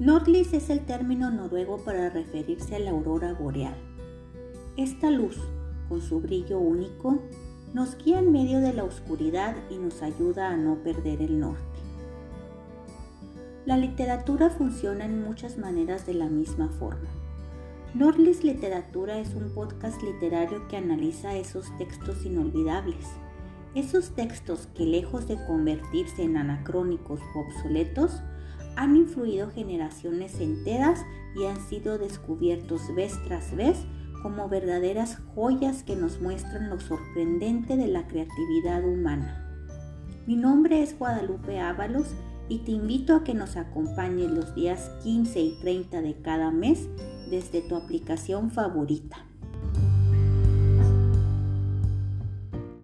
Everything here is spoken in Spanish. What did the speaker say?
Nordlis es el término noruego para referirse a la aurora boreal. Esta luz, con su brillo único, nos guía en medio de la oscuridad y nos ayuda a no perder el norte. La literatura funciona en muchas maneras de la misma forma. Nordlis Literatura es un podcast literario que analiza esos textos inolvidables, esos textos que lejos de convertirse en anacrónicos o obsoletos, han influido generaciones enteras y han sido descubiertos vez tras vez como verdaderas joyas que nos muestran lo sorprendente de la creatividad humana. Mi nombre es Guadalupe Ábalos y te invito a que nos acompañes los días 15 y 30 de cada mes desde tu aplicación favorita.